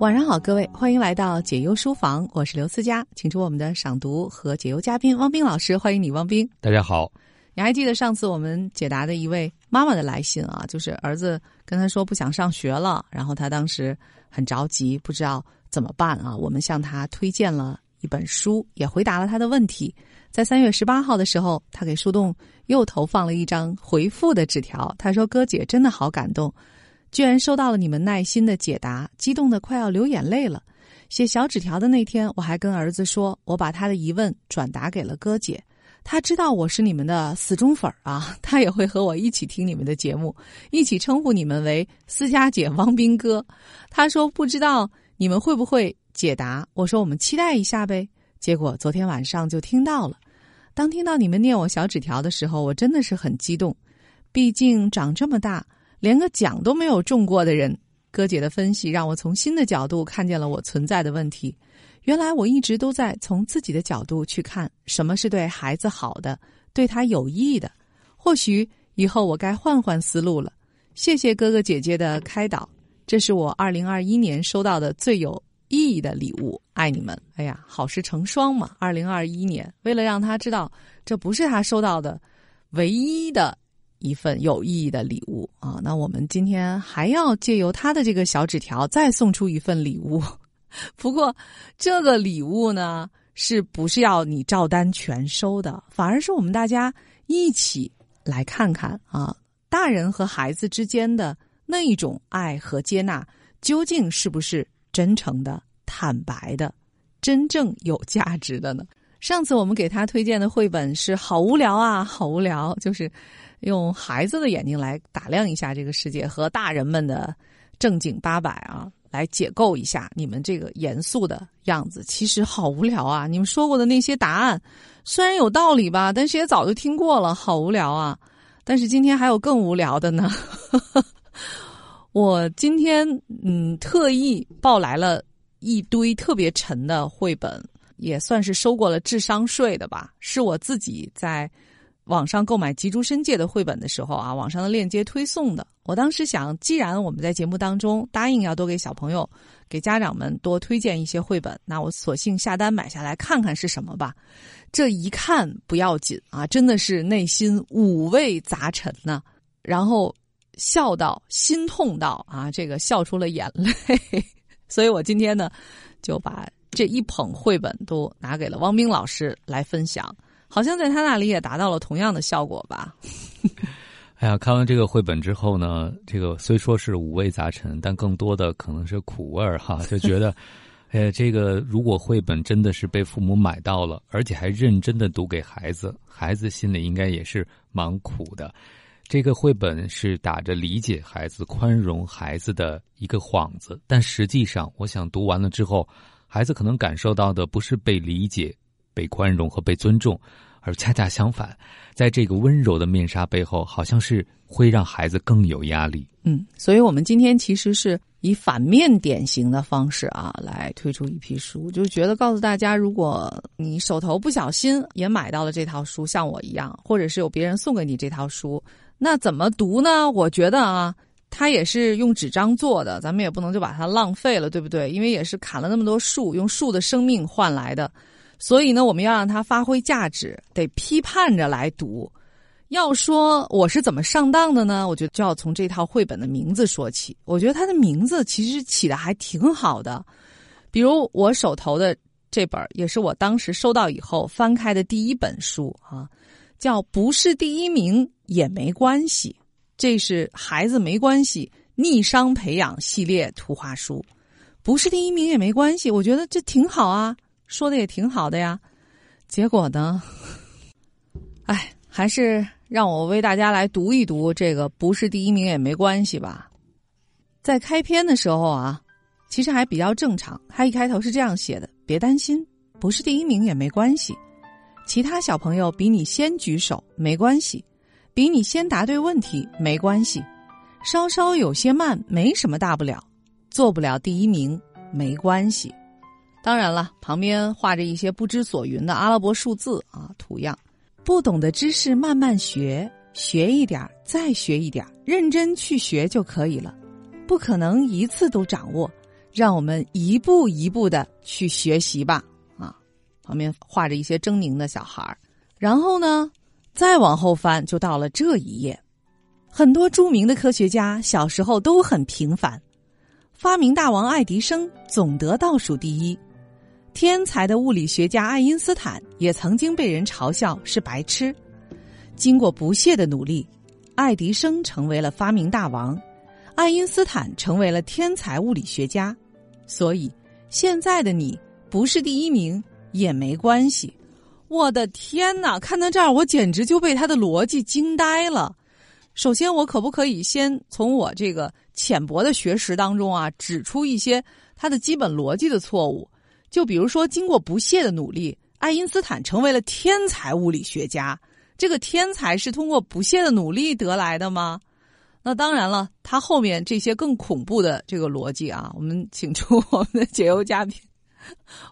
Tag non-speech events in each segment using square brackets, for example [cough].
晚上好，各位，欢迎来到解忧书房，我是刘思佳，请出我们的赏读和解忧嘉宾汪冰老师，欢迎你，汪冰。大家好，你还记得上次我们解答的一位妈妈的来信啊？就是儿子跟他说不想上学了，然后他当时很着急，不知道怎么办啊？我们向他推荐了一本书，也回答了他的问题。在三月十八号的时候，他给树洞又投放了一张回复的纸条，他说：“哥姐真的好感动。”居然收到了你们耐心的解答，激动的快要流眼泪了。写小纸条的那天，我还跟儿子说，我把他的疑问转达给了哥姐。他知道我是你们的死忠粉儿啊，[laughs] 他也会和我一起听你们的节目，一起称呼你们为思佳姐、汪斌哥。他说不知道你们会不会解答，我说我们期待一下呗。结果昨天晚上就听到了。当听到你们念我小纸条的时候，我真的是很激动，毕竟长这么大。连个奖都没有中过的人，哥姐的分析让我从新的角度看见了我存在的问题。原来我一直都在从自己的角度去看什么是对孩子好的、对他有益的。或许以后我该换换思路了。谢谢哥哥姐姐的开导，这是我二零二一年收到的最有意义的礼物。爱你们！哎呀，好事成双嘛！二零二一年，为了让他知道这不是他收到的唯一的。一份有意义的礼物啊！那我们今天还要借由他的这个小纸条再送出一份礼物。[laughs] 不过，这个礼物呢，是不是要你照单全收的？反而是我们大家一起来看看啊，大人和孩子之间的那一种爱和接纳，究竟是不是真诚的、坦白的、真正有价值的呢？上次我们给他推荐的绘本是好无聊啊，好无聊，就是。用孩子的眼睛来打量一下这个世界，和大人们的正经八百啊，来解构一下你们这个严肃的样子，其实好无聊啊！你们说过的那些答案，虽然有道理吧，但是也早就听过了，好无聊啊！但是今天还有更无聊的呢。[laughs] 我今天嗯，特意抱来了一堆特别沉的绘本，也算是收过了智商税的吧，是我自己在。网上购买吉竹伸介的绘本的时候啊，网上的链接推送的。我当时想，既然我们在节目当中答应要多给小朋友、给家长们多推荐一些绘本，那我索性下单买下来看看是什么吧。这一看不要紧啊，真的是内心五味杂陈呢。然后笑到心痛到啊，这个笑出了眼泪。[laughs] 所以我今天呢，就把这一捧绘本都拿给了汪冰老师来分享。好像在他那里也达到了同样的效果吧。[laughs] 哎呀，看完这个绘本之后呢，这个虽说是五味杂陈，但更多的可能是苦味儿哈。[laughs] 就觉得，哎，这个如果绘本真的是被父母买到了，而且还认真的读给孩子，孩子心里应该也是蛮苦的。这个绘本是打着理解孩子、宽容孩子的一个幌子，但实际上，我想读完了之后，孩子可能感受到的不是被理解。被宽容和被尊重，而恰恰相反，在这个温柔的面纱背后，好像是会让孩子更有压力。嗯，所以我们今天其实是以反面典型的方式啊，来推出一批书，就是觉得告诉大家，如果你手头不小心也买到了这套书，像我一样，或者是有别人送给你这套书，那怎么读呢？我觉得啊，它也是用纸张做的，咱们也不能就把它浪费了，对不对？因为也是砍了那么多树，用树的生命换来的。所以呢，我们要让它发挥价值，得批判着来读。要说我是怎么上当的呢？我觉得就要从这套绘本的名字说起。我觉得它的名字其实起的还挺好的。比如我手头的这本，也是我当时收到以后翻开的第一本书啊，叫《不是第一名也没关系》，这是孩子没关系逆商培养系列图画书。不是第一名也没关系，我觉得这挺好啊。说的也挺好的呀，结果呢？哎，还是让我为大家来读一读这个，不是第一名也没关系吧。在开篇的时候啊，其实还比较正常。他一开头是这样写的：“别担心，不是第一名也没关系，其他小朋友比你先举手没关系，比你先答对问题没关系，稍稍有些慢没什么大不了，做不了第一名没关系。”当然了，旁边画着一些不知所云的阿拉伯数字啊图样。不懂的知识慢慢学，学一点再学一点认真去学就可以了。不可能一次都掌握，让我们一步一步的去学习吧。啊，旁边画着一些狰狞的小孩儿。然后呢，再往后翻，就到了这一页。很多著名的科学家小时候都很平凡，发明大王爱迪生总得倒数第一。天才的物理学家爱因斯坦也曾经被人嘲笑是白痴。经过不懈的努力，爱迪生成为了发明大王，爱因斯坦成为了天才物理学家。所以，现在的你不是第一名也没关系。我的天哪！看到这儿，我简直就被他的逻辑惊呆了。首先，我可不可以先从我这个浅薄的学识当中啊，指出一些他的基本逻辑的错误？就比如说，经过不懈的努力，爱因斯坦成为了天才物理学家。这个天才是通过不懈的努力得来的吗？那当然了，他后面这些更恐怖的这个逻辑啊，我们请出我们的解忧嘉宾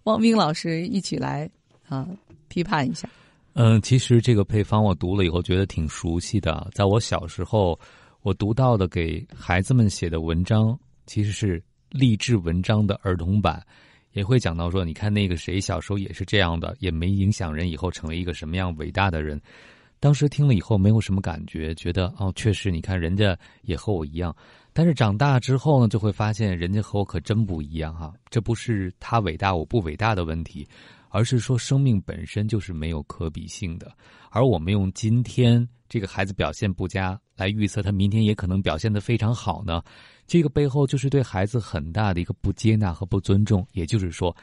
汪冰老师一起来啊。批判一下，嗯，其实这个配方我读了以后觉得挺熟悉的。在我小时候，我读到的给孩子们写的文章，其实是励志文章的儿童版，也会讲到说，你看那个谁小时候也是这样的，也没影响人以后成为一个什么样伟大的人。当时听了以后没有什么感觉，觉得哦，确实，你看人家也和我一样。但是长大之后呢，就会发现人家和我可真不一样哈。这不是他伟大我不伟大的问题。而是说，生命本身就是没有可比性的，而我们用今天这个孩子表现不佳来预测他明天也可能表现的非常好呢？这个背后就是对孩子很大的一个不接纳和不尊重。也就是说，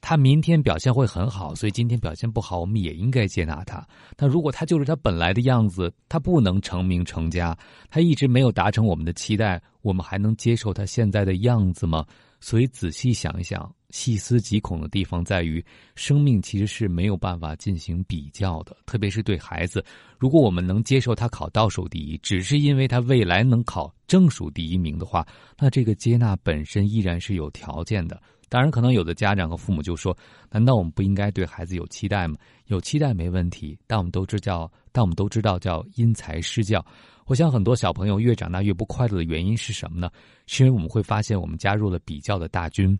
他明天表现会很好，所以今天表现不好，我们也应该接纳他。但如果他就是他本来的样子，他不能成名成家，他一直没有达成我们的期待，我们还能接受他现在的样子吗？所以仔细想一想。细思极恐的地方在于，生命其实是没有办法进行比较的，特别是对孩子。如果我们能接受他考倒数第一，只是因为他未来能考正数第一名的话，那这个接纳本身依然是有条件的。当然，可能有的家长和父母就说：“难道我们不应该对孩子有期待吗？”有期待没问题，但我们都知道，但我们都知道叫因材施教。我想很多小朋友越长大越不快乐的原因是什么呢？是因为我们会发现我们加入了比较的大军。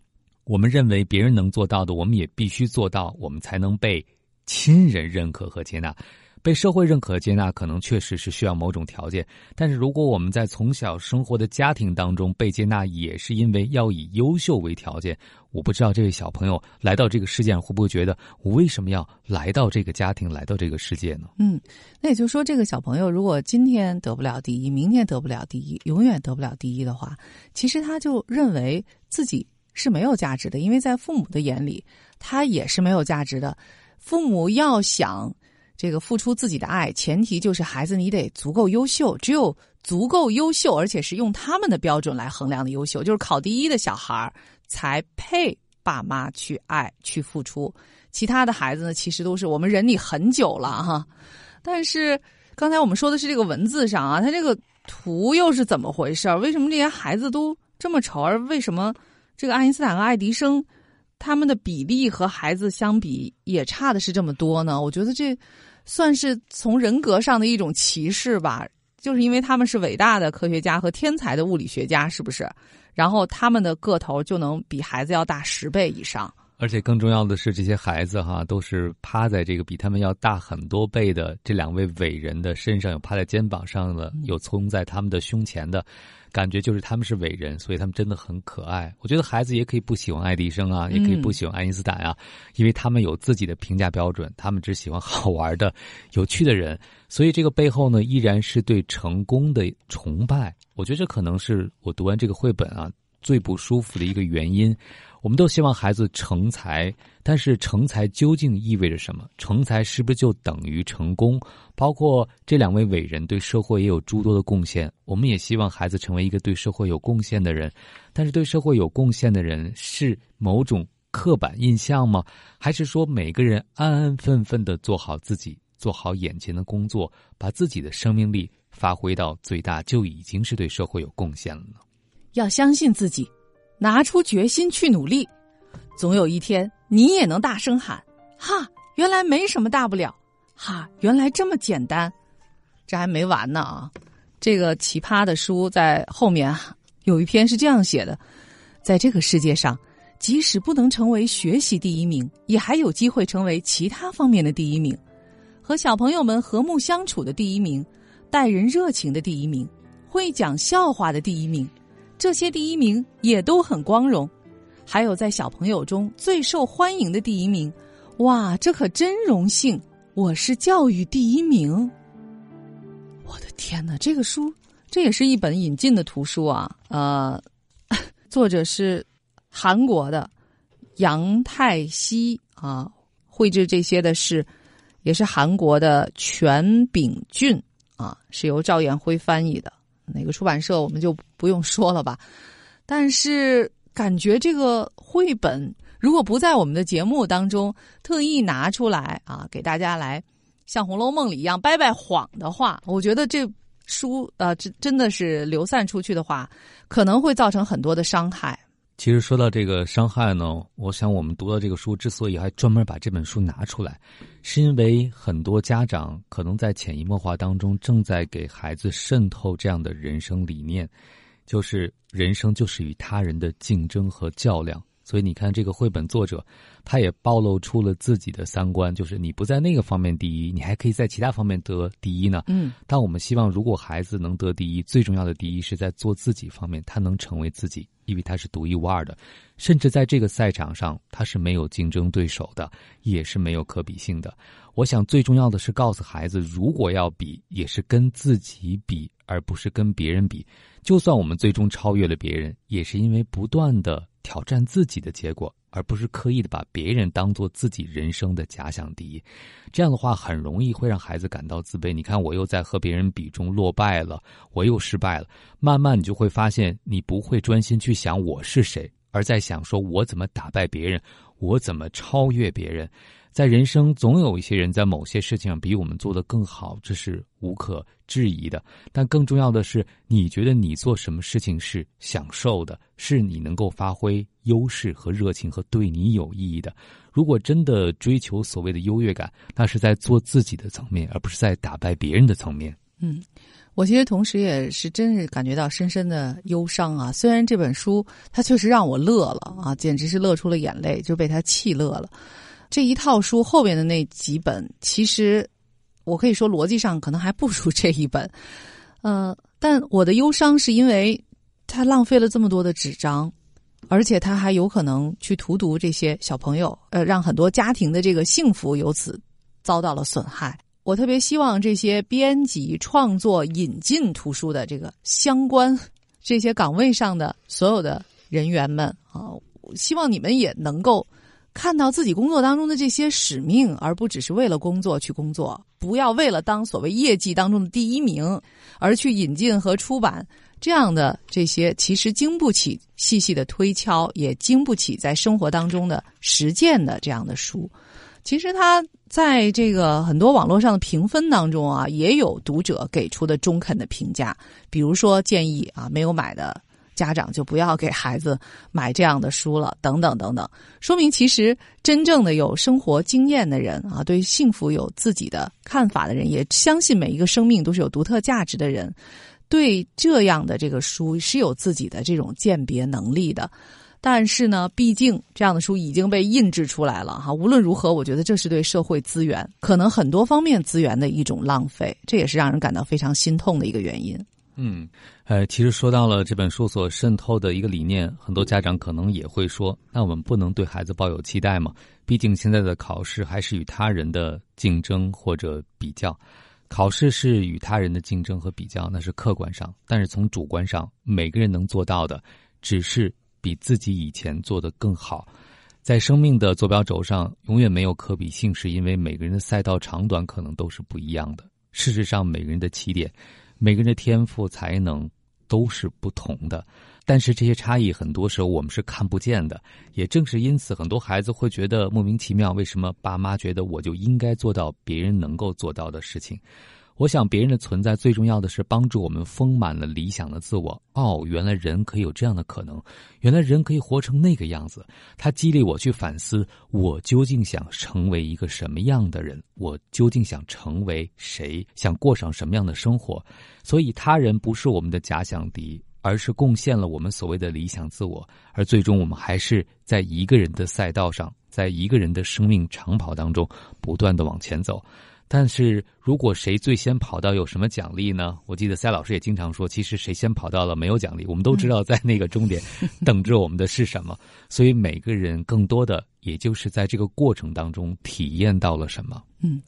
我们认为别人能做到的，我们也必须做到，我们才能被亲人认可和接纳。被社会认可接纳，可能确实是需要某种条件。但是如果我们在从小生活的家庭当中被接纳，也是因为要以优秀为条件。我不知道这位小朋友来到这个世界上会不会觉得，我为什么要来到这个家庭，来到这个世界呢？嗯，那也就是说，这个小朋友如果今天得不了第一，明天得不了第一，永远得不了第一的话，其实他就认为自己。是没有价值的，因为在父母的眼里，他也是没有价值的。父母要想这个付出自己的爱，前提就是孩子你得足够优秀。只有足够优秀，而且是用他们的标准来衡量的优秀，就是考第一的小孩才配爸妈去爱去付出。其他的孩子呢，其实都是我们忍你很久了哈。但是刚才我们说的是这个文字上啊，他这个图又是怎么回事？为什么这些孩子都这么丑？而为什么？这个爱因斯坦和爱迪生，他们的比例和孩子相比也差的是这么多呢？我觉得这算是从人格上的一种歧视吧，就是因为他们是伟大的科学家和天才的物理学家，是不是？然后他们的个头就能比孩子要大十倍以上。而且更重要的是，这些孩子哈都是趴在这个比他们要大很多倍的这两位伟人的身上，有趴在肩膀上的，有冲在他们的胸前的。感觉就是他们是伟人，所以他们真的很可爱。我觉得孩子也可以不喜欢爱迪生啊，也可以不喜欢爱因斯坦啊，因为他们有自己的评价标准，他们只喜欢好玩的、有趣的人。所以这个背后呢，依然是对成功的崇拜。我觉得这可能是我读完这个绘本啊最不舒服的一个原因。我们都希望孩子成才，但是成才究竟意味着什么？成才是不是就等于成功？包括这两位伟人对社会也有诸多的贡献，我们也希望孩子成为一个对社会有贡献的人。但是对社会有贡献的人是某种刻板印象吗？还是说每个人安安分分的做好自己，做好眼前的工作，把自己的生命力发挥到最大，就已经是对社会有贡献了呢？要相信自己。拿出决心去努力，总有一天你也能大声喊：“哈，原来没什么大不了！哈，原来这么简单！”这还没完呢啊！这个奇葩的书在后面啊有一篇是这样写的：在这个世界上，即使不能成为学习第一名，也还有机会成为其他方面的第一名，和小朋友们和睦相处的第一名，待人热情的第一名，会讲笑话的第一名，这些第一名也都很光荣。还有在小朋友中最受欢迎的第一名，哇，这可真荣幸！我是教育第一名。我的天哪，这个书这也是一本引进的图书啊！呃，作者是韩国的杨泰熙啊，绘制这些的是也是韩国的全炳俊啊，是由赵彦辉翻译的。哪个出版社我们就不用说了吧，但是。感觉这个绘本如果不在我们的节目当中特意拿出来啊，给大家来像《红楼梦》里一样掰掰谎的话，我觉得这书呃真真的是流散出去的话，可能会造成很多的伤害。其实说到这个伤害呢，我想我们读到这个书之所以还专门把这本书拿出来，是因为很多家长可能在潜移默化当中正在给孩子渗透这样的人生理念。就是人生就是与他人的竞争和较量，所以你看这个绘本作者，他也暴露出了自己的三观，就是你不在那个方面第一，你还可以在其他方面得第一呢。嗯，但我们希望，如果孩子能得第一，最重要的第一是在做自己方面，他能成为自己，因为他是独一无二的，甚至在这个赛场上他是没有竞争对手的，也是没有可比性的。我想最重要的是告诉孩子，如果要比，也是跟自己比，而不是跟别人比。就算我们最终超越了别人，也是因为不断的挑战自己的结果，而不是刻意的把别人当做自己人生的假想敌。这样的话，很容易会让孩子感到自卑。你看，我又在和别人比中落败了，我又失败了。慢慢，你就会发现，你不会专心去想我是谁，而在想说我怎么打败别人，我怎么超越别人。在人生，总有一些人在某些事情上比我们做得更好，这是无可置疑的。但更重要的是，你觉得你做什么事情是享受的，是你能够发挥优势和热情和对你有意义的。如果真的追求所谓的优越感，那是在做自己的层面，而不是在打败别人的层面。嗯，我其实同时也是真是感觉到深深的忧伤啊。虽然这本书它确实让我乐了啊，简直是乐出了眼泪，就被他气乐了。这一套书后边的那几本，其实我可以说逻辑上可能还不如这一本，[laughs] 呃，但我的忧伤是因为他浪费了这么多的纸张，而且他还有可能去荼毒这些小朋友，呃，让很多家庭的这个幸福由此遭到了损害。我特别希望这些编辑、创作、引进图书的这个相关这些岗位上的所有的人员们啊，希望你们也能够。看到自己工作当中的这些使命，而不只是为了工作去工作。不要为了当所谓业绩当中的第一名，而去引进和出版这样的这些其实经不起细细的推敲，也经不起在生活当中的实践的这样的书。其实他在这个很多网络上的评分当中啊，也有读者给出的中肯的评价，比如说建议啊，没有买的。家长就不要给孩子买这样的书了，等等等等，说明其实真正的有生活经验的人啊，对幸福有自己的看法的人，也相信每一个生命都是有独特价值的人，对这样的这个书是有自己的这种鉴别能力的。但是呢，毕竟这样的书已经被印制出来了哈，无论如何，我觉得这是对社会资源可能很多方面资源的一种浪费，这也是让人感到非常心痛的一个原因。嗯，呃，其实说到了这本书所渗透的一个理念，很多家长可能也会说：那我们不能对孩子抱有期待吗？毕竟现在的考试还是与他人的竞争或者比较，考试是与他人的竞争和比较，那是客观上；但是从主观上，每个人能做到的，只是比自己以前做的更好。在生命的坐标轴上，永远没有可比性，是因为每个人的赛道长短可能都是不一样的。事实上，每个人的起点。每个人的天赋才能都是不同的，但是这些差异很多时候我们是看不见的。也正是因此，很多孩子会觉得莫名其妙：为什么爸妈觉得我就应该做到别人能够做到的事情？我想，别人的存在最重要的是帮助我们丰满了理想的自我。哦，原来人可以有这样的可能，原来人可以活成那个样子。他激励我去反思：我究竟想成为一个什么样的人？我究竟想成为谁？想过上什么样的生活？所以，他人不是我们的假想敌，而是贡献了我们所谓的理想自我，而最终我们还是在一个人的赛道上，在一个人的生命长跑当中不断的往前走。但是如果谁最先跑到有什么奖励呢？我记得塞老师也经常说，其实谁先跑到了没有奖励。我们都知道，在那个终点 [laughs] 等着我们的是什么。所以每个人更多的，也就是在这个过程当中体验到了什么。嗯，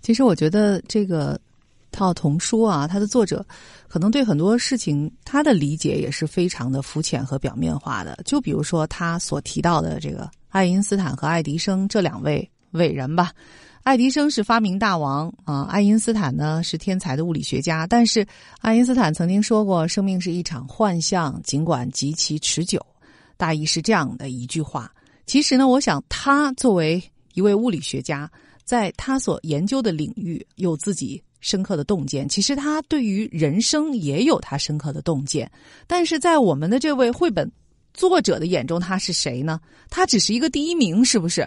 其实我觉得这个套童书啊，它的作者可能对很多事情他的理解也是非常的肤浅和表面化的。就比如说他所提到的这个爱因斯坦和爱迪生这两位伟人吧。爱迪生是发明大王啊，爱因斯坦呢是天才的物理学家。但是爱因斯坦曾经说过：“生命是一场幻象，尽管极其持久。”大意是这样的一句话。其实呢，我想他作为一位物理学家，在他所研究的领域有自己深刻的洞见。其实他对于人生也有他深刻的洞见。但是在我们的这位绘本作者的眼中，他是谁呢？他只是一个第一名，是不是？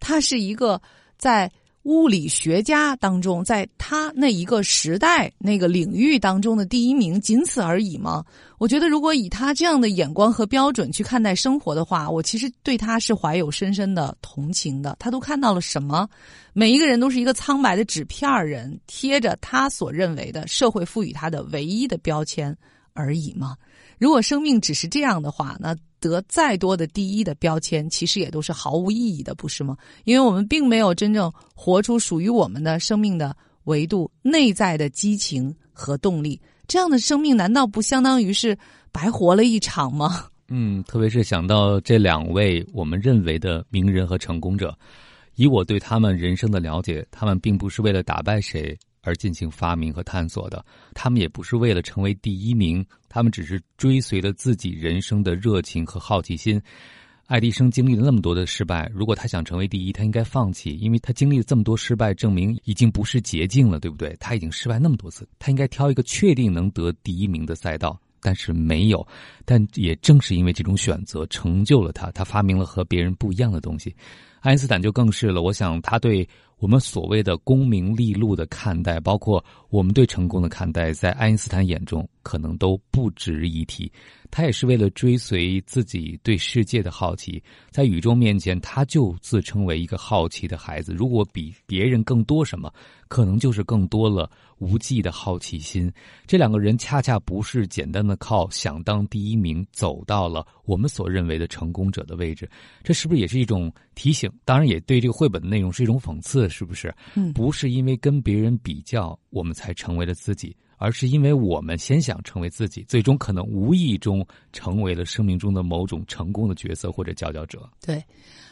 他是一个在。物理学家当中，在他那一个时代、那个领域当中的第一名，仅此而已吗？我觉得，如果以他这样的眼光和标准去看待生活的话，我其实对他是怀有深深的同情的。他都看到了什么？每一个人都是一个苍白的纸片人，贴着他所认为的社会赋予他的唯一的标签而已吗？如果生命只是这样的话，那……得再多的第一的标签，其实也都是毫无意义的，不是吗？因为我们并没有真正活出属于我们的生命的维度、内在的激情和动力。这样的生命，难道不相当于是白活了一场吗？嗯，特别是想到这两位我们认为的名人和成功者，以我对他们人生的了解，他们并不是为了打败谁。而进行发明和探索的，他们也不是为了成为第一名，他们只是追随了自己人生的热情和好奇心。爱迪生经历了那么多的失败，如果他想成为第一，他应该放弃，因为他经历了这么多失败，证明已经不是捷径了，对不对？他已经失败那么多次，他应该挑一个确定能得第一名的赛道，但是没有。但也正是因为这种选择，成就了他，他发明了和别人不一样的东西。爱因斯坦就更是了，我想他对。我们所谓的功名利禄的看待，包括我们对成功的看待，在爱因斯坦眼中可能都不值一提。他也是为了追随自己对世界的好奇，在宇宙面前，他就自称为一个好奇的孩子。如果比别人更多什么，可能就是更多了无际的好奇心。这两个人恰恰不是简单的靠想当第一名走到了我们所认为的成功者的位置。这是不是也是一种提醒？当然，也对这个绘本的内容是一种讽刺。是不是？嗯，不是因为跟别人比较，我们才成为了自己，而是因为我们先想成为自己，最终可能无意中成为了生命中的某种成功的角色或者佼佼者。对，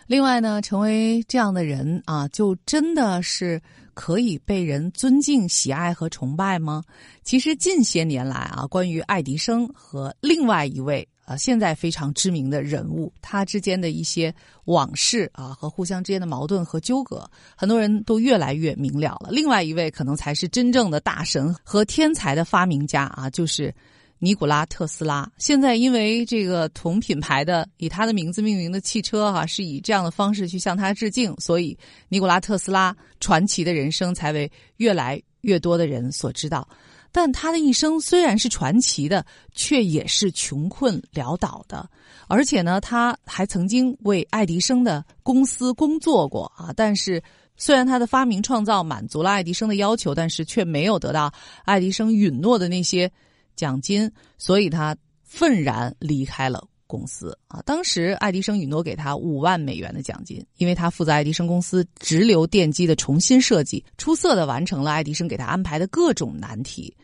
另外呢，成为这样的人啊，就真的是可以被人尊敬、喜爱和崇拜吗？其实近些年来啊，关于爱迪生和另外一位。现在非常知名的人物，他之间的一些往事啊，和互相之间的矛盾和纠葛，很多人都越来越明了了。另外一位可能才是真正的大神和天才的发明家啊，就是尼古拉特斯拉。现在因为这个同品牌的以他的名字命名的汽车哈，是以这样的方式去向他致敬，所以尼古拉特斯拉传奇的人生才为越来越多的人所知道。但他的一生虽然是传奇的，却也是穷困潦倒的。而且呢，他还曾经为爱迪生的公司工作过啊。但是，虽然他的发明创造满足了爱迪生的要求，但是却没有得到爱迪生允诺的那些奖金，所以他愤然离开了。公司啊，当时爱迪生允诺给他五万美元的奖金，因为他负责爱迪生公司直流电机的重新设计，出色的完成了爱迪生给他安排的各种难题。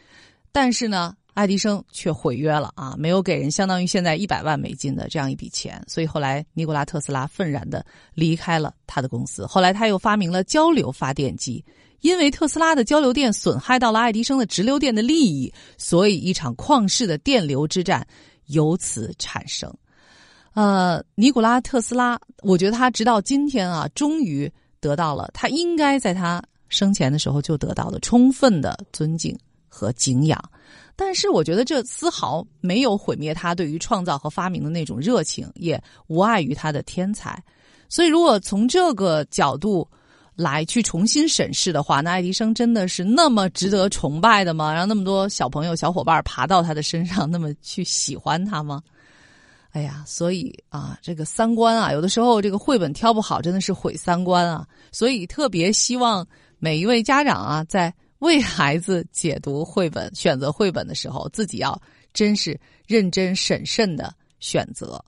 但是呢，爱迪生却毁约了啊，没有给人相当于现在一百万美金的这样一笔钱。所以后来尼古拉特斯拉愤然的离开了他的公司。后来他又发明了交流发电机，因为特斯拉的交流电损害到了爱迪生的直流电的利益，所以一场旷世的电流之战。由此产生，呃，尼古拉特斯拉，我觉得他直到今天啊，终于得到了他应该在他生前的时候就得到的充分的尊敬和敬仰。但是，我觉得这丝毫没有毁灭他对于创造和发明的那种热情，也无碍于他的天才。所以，如果从这个角度来去重新审视的话，那爱迪生真的是那么值得崇拜的吗？让那么多小朋友、小伙伴爬到他的身上，那么去喜欢他吗？哎呀，所以啊，这个三观啊，有的时候这个绘本挑不好，真的是毁三观啊。所以特别希望每一位家长啊，在为孩子解读绘本、选择绘本的时候，自己要真是认真审慎的选择。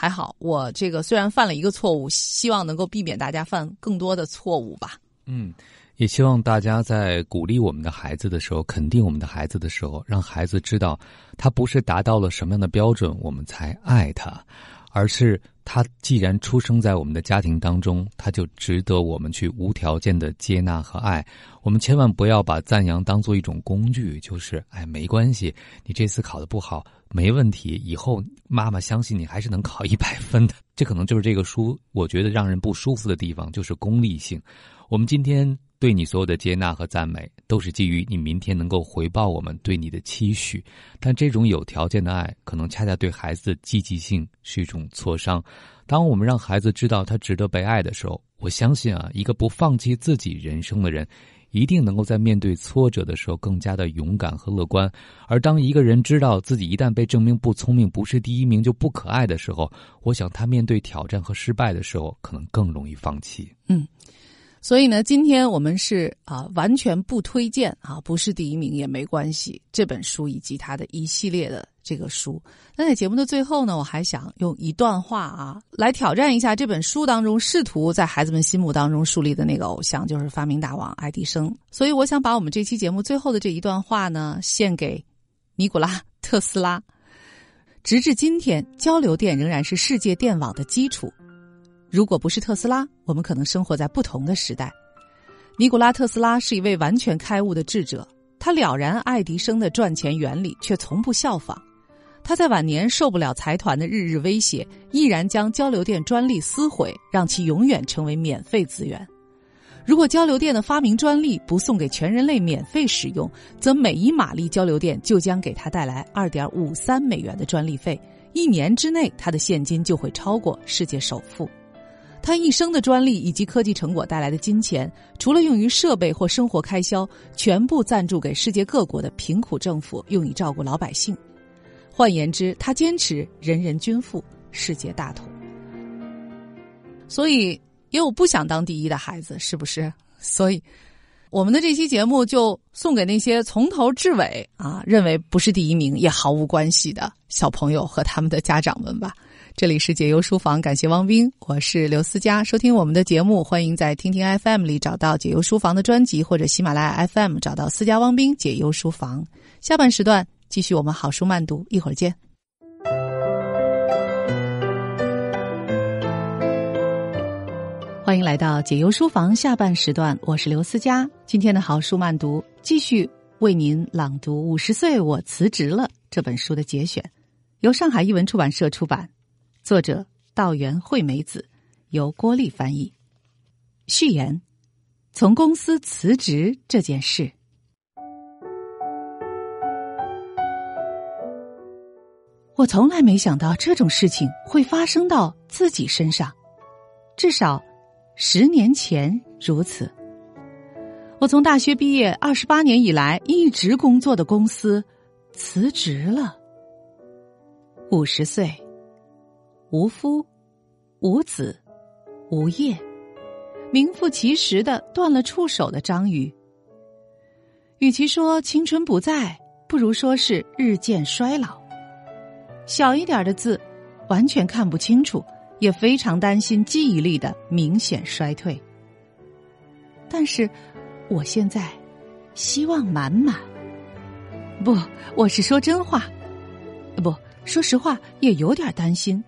还好，我这个虽然犯了一个错误，希望能够避免大家犯更多的错误吧。嗯。也希望大家在鼓励我们的孩子的时候，肯定我们的孩子的时候，让孩子知道，他不是达到了什么样的标准我们才爱他，而是他既然出生在我们的家庭当中，他就值得我们去无条件的接纳和爱。我们千万不要把赞扬当做一种工具，就是哎没关系，你这次考的不好没问题，以后妈妈相信你还是能考一百分的。这可能就是这个书我觉得让人不舒服的地方，就是功利性。我们今天。对你所有的接纳和赞美，都是基于你明天能够回报我们对你的期许。但这种有条件的爱，可能恰恰对孩子的积极性是一种挫伤。当我们让孩子知道他值得被爱的时候，我相信啊，一个不放弃自己人生的人，一定能够在面对挫折的时候更加的勇敢和乐观。而当一个人知道自己一旦被证明不聪明、不是第一名就不可爱的时候，我想他面对挑战和失败的时候，可能更容易放弃。嗯。所以呢，今天我们是啊，完全不推荐啊，不是第一名也没关系。这本书以及它的一系列的这个书。那在节目的最后呢，我还想用一段话啊，来挑战一下这本书当中试图在孩子们心目当中树立的那个偶像，就是发明大王爱迪生。所以，我想把我们这期节目最后的这一段话呢，献给尼古拉·特斯拉。直至今天，交流电仍然是世界电网的基础。如果不是特斯拉，我们可能生活在不同的时代。尼古拉·特斯拉是一位完全开悟的智者，他了然爱迪生的赚钱原理，却从不效仿。他在晚年受不了财团的日日威胁，毅然将交流电专利撕毁，让其永远成为免费资源。如果交流电的发明专利不送给全人类免费使用，则每一马力交流电就将给他带来二点五三美元的专利费，一年之内他的现金就会超过世界首富。他一生的专利以及科技成果带来的金钱，除了用于设备或生活开销，全部赞助给世界各国的贫苦政府，用以照顾老百姓。换言之，他坚持人人均富，世界大同。所以，也有不想当第一的孩子，是不是？所以，我们的这期节目就送给那些从头至尾啊认为不是第一名也毫无关系的小朋友和他们的家长们吧。这里是解忧书房，感谢汪斌，我是刘思佳。收听我们的节目，欢迎在听听 FM 里找到解忧书房的专辑，或者喜马拉雅 FM 找到思佳汪斌解忧书房。下半时段继续我们好书慢读，一会儿见。欢迎来到解忧书房下半时段，我是刘思佳。今天的好书慢读继续为您朗读《五十岁我辞职了》这本书的节选，由上海译文出版社出版。作者道元惠美子，由郭丽翻译。序言：从公司辞职这件事，我从来没想到这种事情会发生到自己身上。至少十年前如此。我从大学毕业二十八年以来一直工作的公司辞职了。五十岁。无夫，无子，无业，名副其实的断了触手的章鱼。与其说青春不在，不如说是日渐衰老。小一点的字，完全看不清楚，也非常担心记忆力的明显衰退。但是，我现在希望满满。不，我是说真话。不说实话，也有点担心。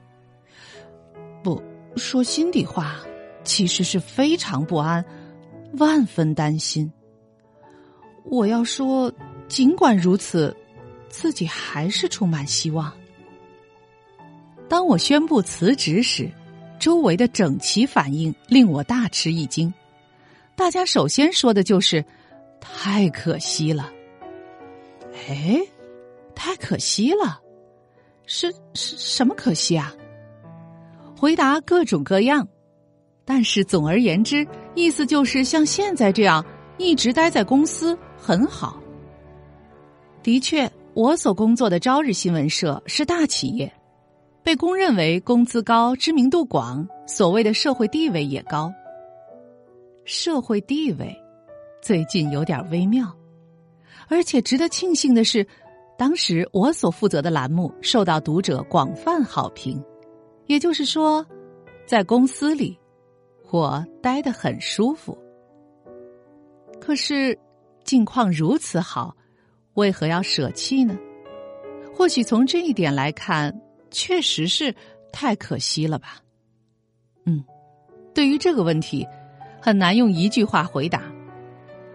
不说心底话，其实是非常不安，万分担心。我要说，尽管如此，自己还是充满希望。当我宣布辞职时，周围的整齐反应令我大吃一惊。大家首先说的就是：“太可惜了。”哎，太可惜了，是是什么可惜啊？回答各种各样，但是总而言之，意思就是像现在这样一直待在公司很好。的确，我所工作的朝日新闻社是大企业，被公认为工资高、知名度广，所谓的社会地位也高。社会地位最近有点微妙，而且值得庆幸的是，当时我所负责的栏目受到读者广泛好评，也就是说，在公司里我待得很舒服。可是，境况如此好。为何要舍弃呢？或许从这一点来看，确实是太可惜了吧。嗯，对于这个问题，很难用一句话回答。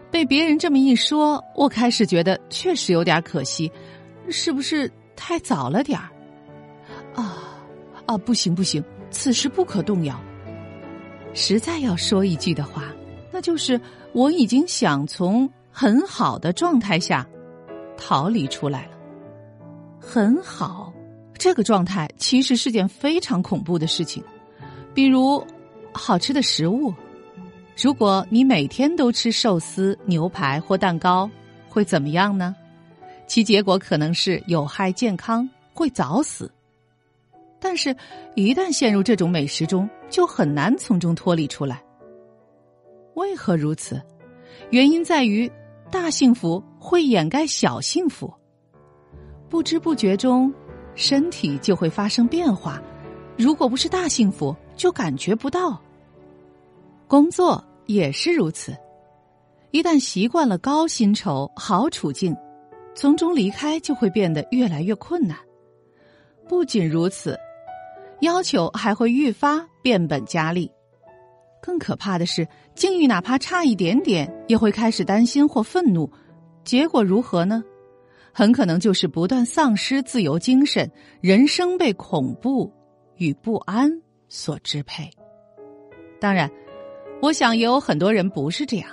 被别人这么一说，我开始觉得确实有点可惜，是不是太早了点儿？啊啊，不行不行，此时不可动摇。实在要说一句的话，那就是我已经想从很好的状态下。逃离出来了，很好。这个状态其实是件非常恐怖的事情。比如，好吃的食物，如果你每天都吃寿司、牛排或蛋糕，会怎么样呢？其结果可能是有害健康，会早死。但是，一旦陷入这种美食中，就很难从中脱离出来。为何如此？原因在于。大幸福会掩盖小幸福，不知不觉中，身体就会发生变化。如果不是大幸福，就感觉不到。工作也是如此，一旦习惯了高薪酬、好处境，从中离开就会变得越来越困难。不仅如此，要求还会愈发变本加厉。更可怕的是，境遇哪怕差一点点，也会开始担心或愤怒，结果如何呢？很可能就是不断丧失自由精神，人生被恐怖与不安所支配。当然，我想也有很多人不是这样，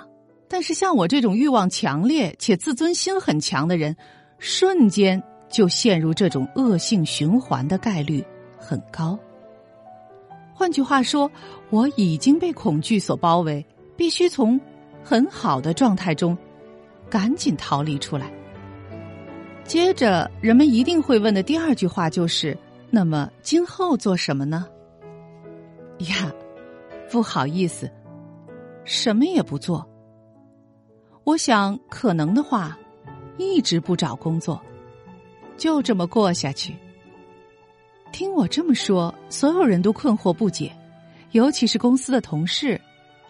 但是像我这种欲望强烈且自尊心很强的人，瞬间就陷入这种恶性循环的概率很高。换句话说，我已经被恐惧所包围，必须从很好的状态中赶紧逃离出来。接着，人们一定会问的第二句话就是：那么今后做什么呢？呀，不好意思，什么也不做。我想，可能的话，一直不找工作，就这么过下去。听我这么说，所有人都困惑不解，尤其是公司的同事，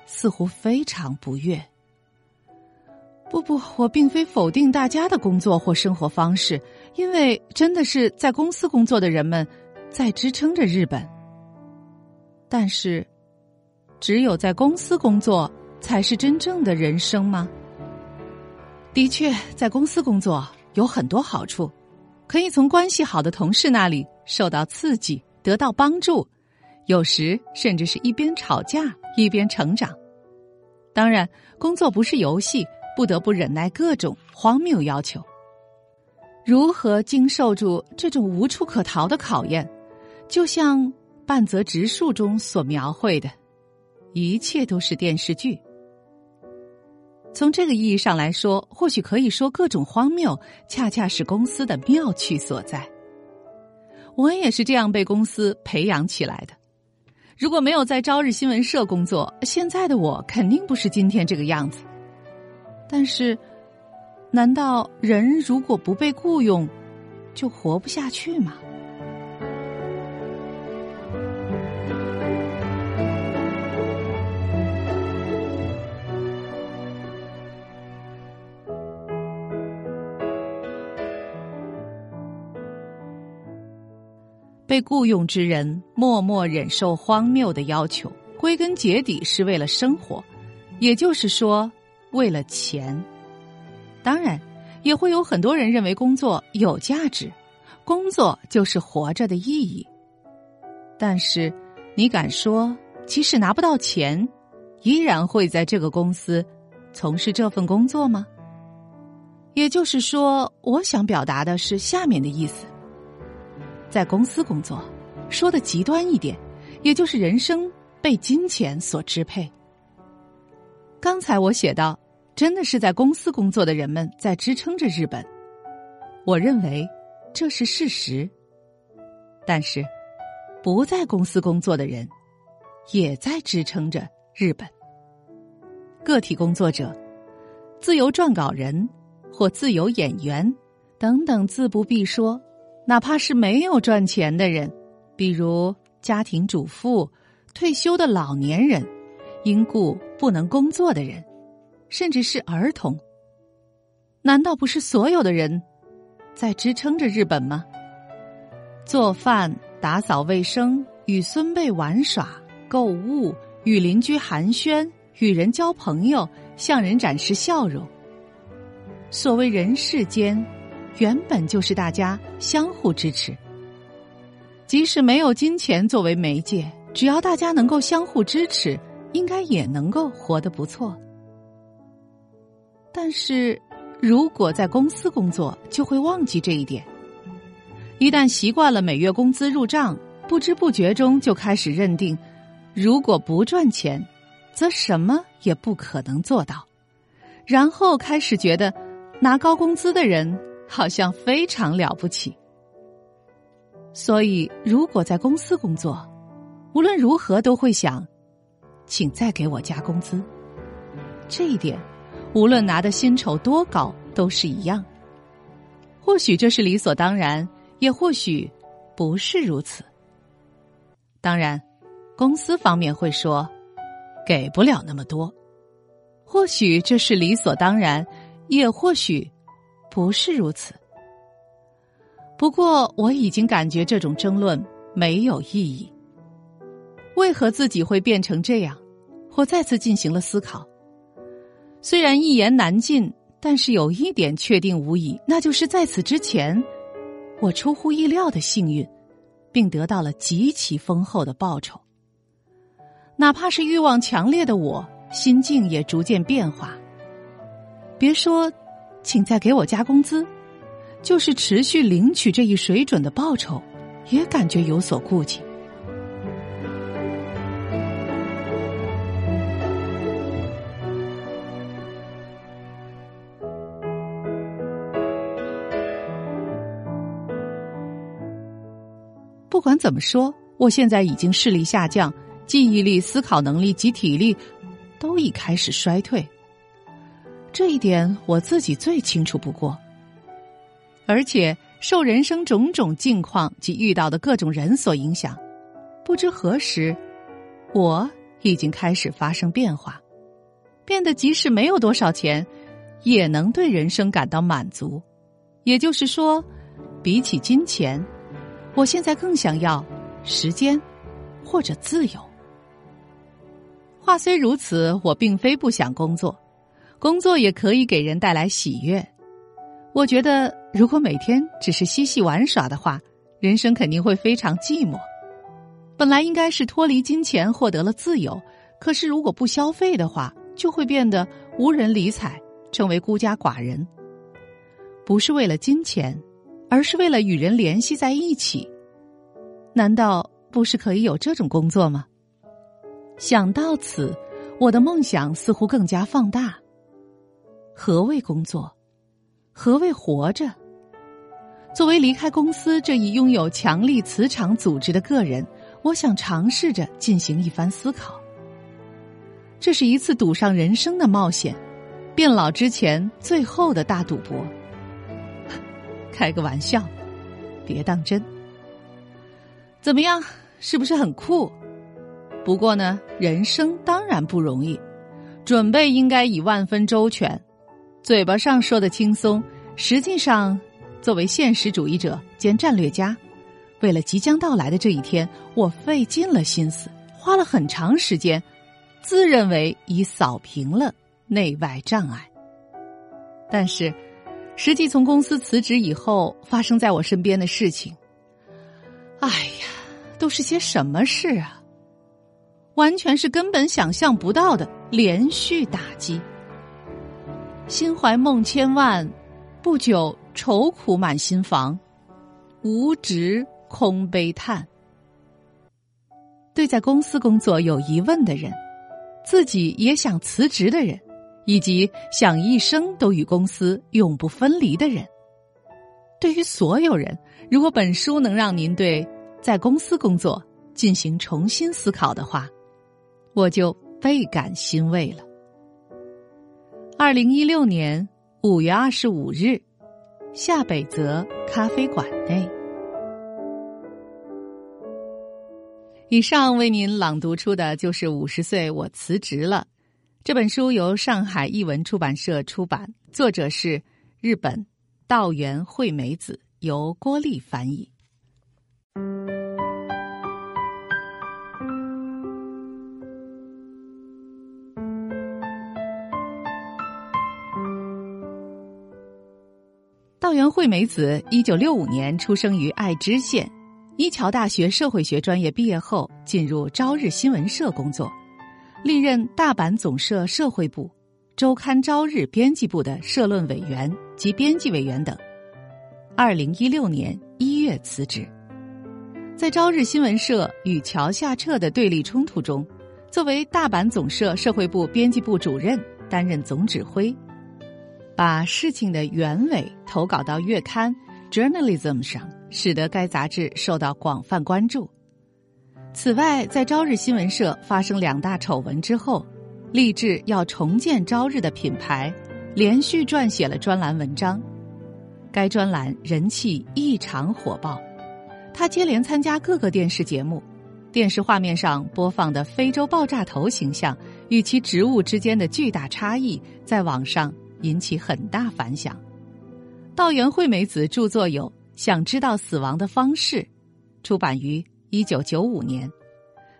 似乎非常不悦。不不，我并非否定大家的工作或生活方式，因为真的是在公司工作的人们在支撑着日本。但是，只有在公司工作才是真正的人生吗？的确，在公司工作有很多好处。可以从关系好的同事那里受到刺激，得到帮助，有时甚至是一边吵架一边成长。当然，工作不是游戏，不得不忍耐各种荒谬要求。如何经受住这种无处可逃的考验，就像半泽直树中所描绘的，一切都是电视剧。从这个意义上来说，或许可以说各种荒谬，恰恰是公司的妙趣所在。我也是这样被公司培养起来的。如果没有在朝日新闻社工作，现在的我肯定不是今天这个样子。但是，难道人如果不被雇佣，就活不下去吗？被雇佣之人默默忍受荒谬的要求，归根结底是为了生活，也就是说，为了钱。当然，也会有很多人认为工作有价值，工作就是活着的意义。但是，你敢说，即使拿不到钱，依然会在这个公司从事这份工作吗？也就是说，我想表达的是下面的意思。在公司工作，说的极端一点，也就是人生被金钱所支配。刚才我写到，真的是在公司工作的人们在支撑着日本。我认为这是事实。但是，不在公司工作的人，也在支撑着日本。个体工作者、自由撰稿人或自由演员等等，自不必说。哪怕是没有赚钱的人，比如家庭主妇、退休的老年人。因故不能工作的人，甚至是儿童，难道不是所有的人在支撑着日本吗？做饭、打扫卫生、与孙辈玩耍、购物、与邻居寒暄、与人交朋友、向人展示笑容。所谓人世间，原本就是大家相互支持。即使没有金钱作为媒介，只要大家能够相互支持。应该也能够活得不错，但是如果在公司工作，就会忘记这一点。一旦习惯了每月工资入账，不知不觉中就开始认定，如果不赚钱，则什么也不可能做到。然后开始觉得拿高工资的人好像非常了不起。所以，如果在公司工作，无论如何都会想。请再给我加工资。这一点，无论拿的薪酬多高，都是一样。或许这是理所当然，也或许不是如此。当然，公司方面会说给不了那么多。或许这是理所当然，也或许不是如此。不过，我已经感觉这种争论没有意义。为何自己会变成这样？我再次进行了思考。虽然一言难尽，但是有一点确定无疑，那就是在此之前，我出乎意料的幸运，并得到了极其丰厚的报酬。哪怕是欲望强烈的我，心境也逐渐变化。别说，请再给我加工资，就是持续领取这一水准的报酬，也感觉有所顾忌。不管怎么说，我现在已经视力下降，记忆力、思考能力及体力都已开始衰退。这一点我自己最清楚不过。而且受人生种种境况及遇到的各种人所影响，不知何时，我已经开始发生变化，变得即使没有多少钱，也能对人生感到满足。也就是说，比起金钱。我现在更想要时间，或者自由。话虽如此，我并非不想工作，工作也可以给人带来喜悦。我觉得，如果每天只是嬉戏玩耍的话，人生肯定会非常寂寞。本来应该是脱离金钱获得了自由，可是如果不消费的话，就会变得无人理睬，成为孤家寡人。不是为了金钱。而是为了与人联系在一起，难道不是可以有这种工作吗？想到此，我的梦想似乎更加放大。何谓工作？何谓活着？作为离开公司这一拥有强力磁场组织的个人，我想尝试着进行一番思考。这是一次赌上人生的冒险，变老之前最后的大赌博。[laughs] 开个玩笑，别当真。怎么样，是不是很酷？不过呢，人生当然不容易，准备应该以万分周全。嘴巴上说的轻松，实际上，作为现实主义者兼战略家，为了即将到来的这一天，我费尽了心思，花了很长时间，自认为已扫平了内外障碍。但是。实际从公司辞职以后，发生在我身边的事情，哎呀，都是些什么事啊？完全是根本想象不到的连续打击。心怀梦千万，不久愁苦满心房，无职空悲叹。对在公司工作有疑问的人，自己也想辞职的人，以及想一生都与公司永不分离的人。对于所有人，如果本书能让您对在公司工作进行重新思考的话，我就倍感欣慰了。二零一六年五月二十五日，夏北泽咖啡馆内。以上为您朗读出的就是《五十岁我辞职了》这本书，由上海译文出版社出版，作者是日本道元惠美子，由郭丽翻译。道元惠美子，一九六五年出生于爱知县。一桥大学社会学专业毕业后，进入朝日新闻社工作，历任大阪总社社会部、周刊朝日编辑部的社论委员及编辑委员等。二零一六年一月辞职，在朝日新闻社与桥下彻的对立冲突中，作为大阪总社社会部编辑部主任，担任总指挥，把事情的原委投稿到月刊《Journalism》上。使得该杂志受到广泛关注。此外，在朝日新闻社发生两大丑闻之后，立志要重建朝日的品牌，连续撰写了专栏文章。该专栏人气异常火爆，他接连参加各个电视节目，电视画面上播放的非洲爆炸头形象与其职务之间的巨大差异，在网上引起很大反响。道元惠美子著作有。想知道死亡的方式，出版于一九九五年，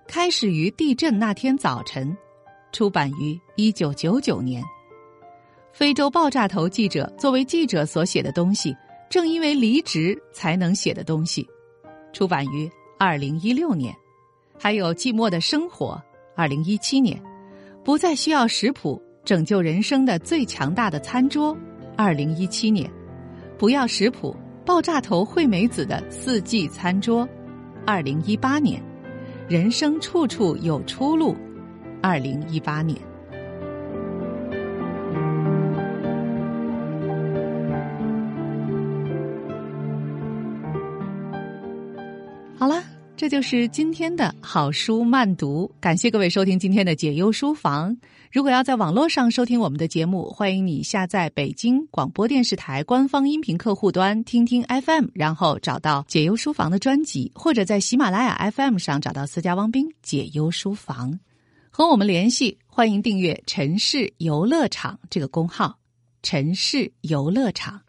开始于地震那天早晨，出版于一九九九年。非洲爆炸头记者作为记者所写的东西，正因为离职才能写的东西，出版于二零一六年。还有寂寞的生活，二零一七年，不再需要食谱拯救人生的最强大的餐桌，二零一七年，不要食谱。爆炸头惠美子的四季餐桌，二零一八年，人生处处有出路，二零一八年。这就是今天的好书慢读，感谢各位收听今天的解忧书房。如果要在网络上收听我们的节目，欢迎你下载北京广播电视台官方音频客户端听听 FM，然后找到解忧书房的专辑，或者在喜马拉雅 FM 上找到私家汪斌解忧书房，和我们联系。欢迎订阅“城市游乐场”这个公号，“城市游乐场”。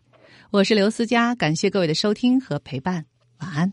我是刘思佳，感谢各位的收听和陪伴，晚安。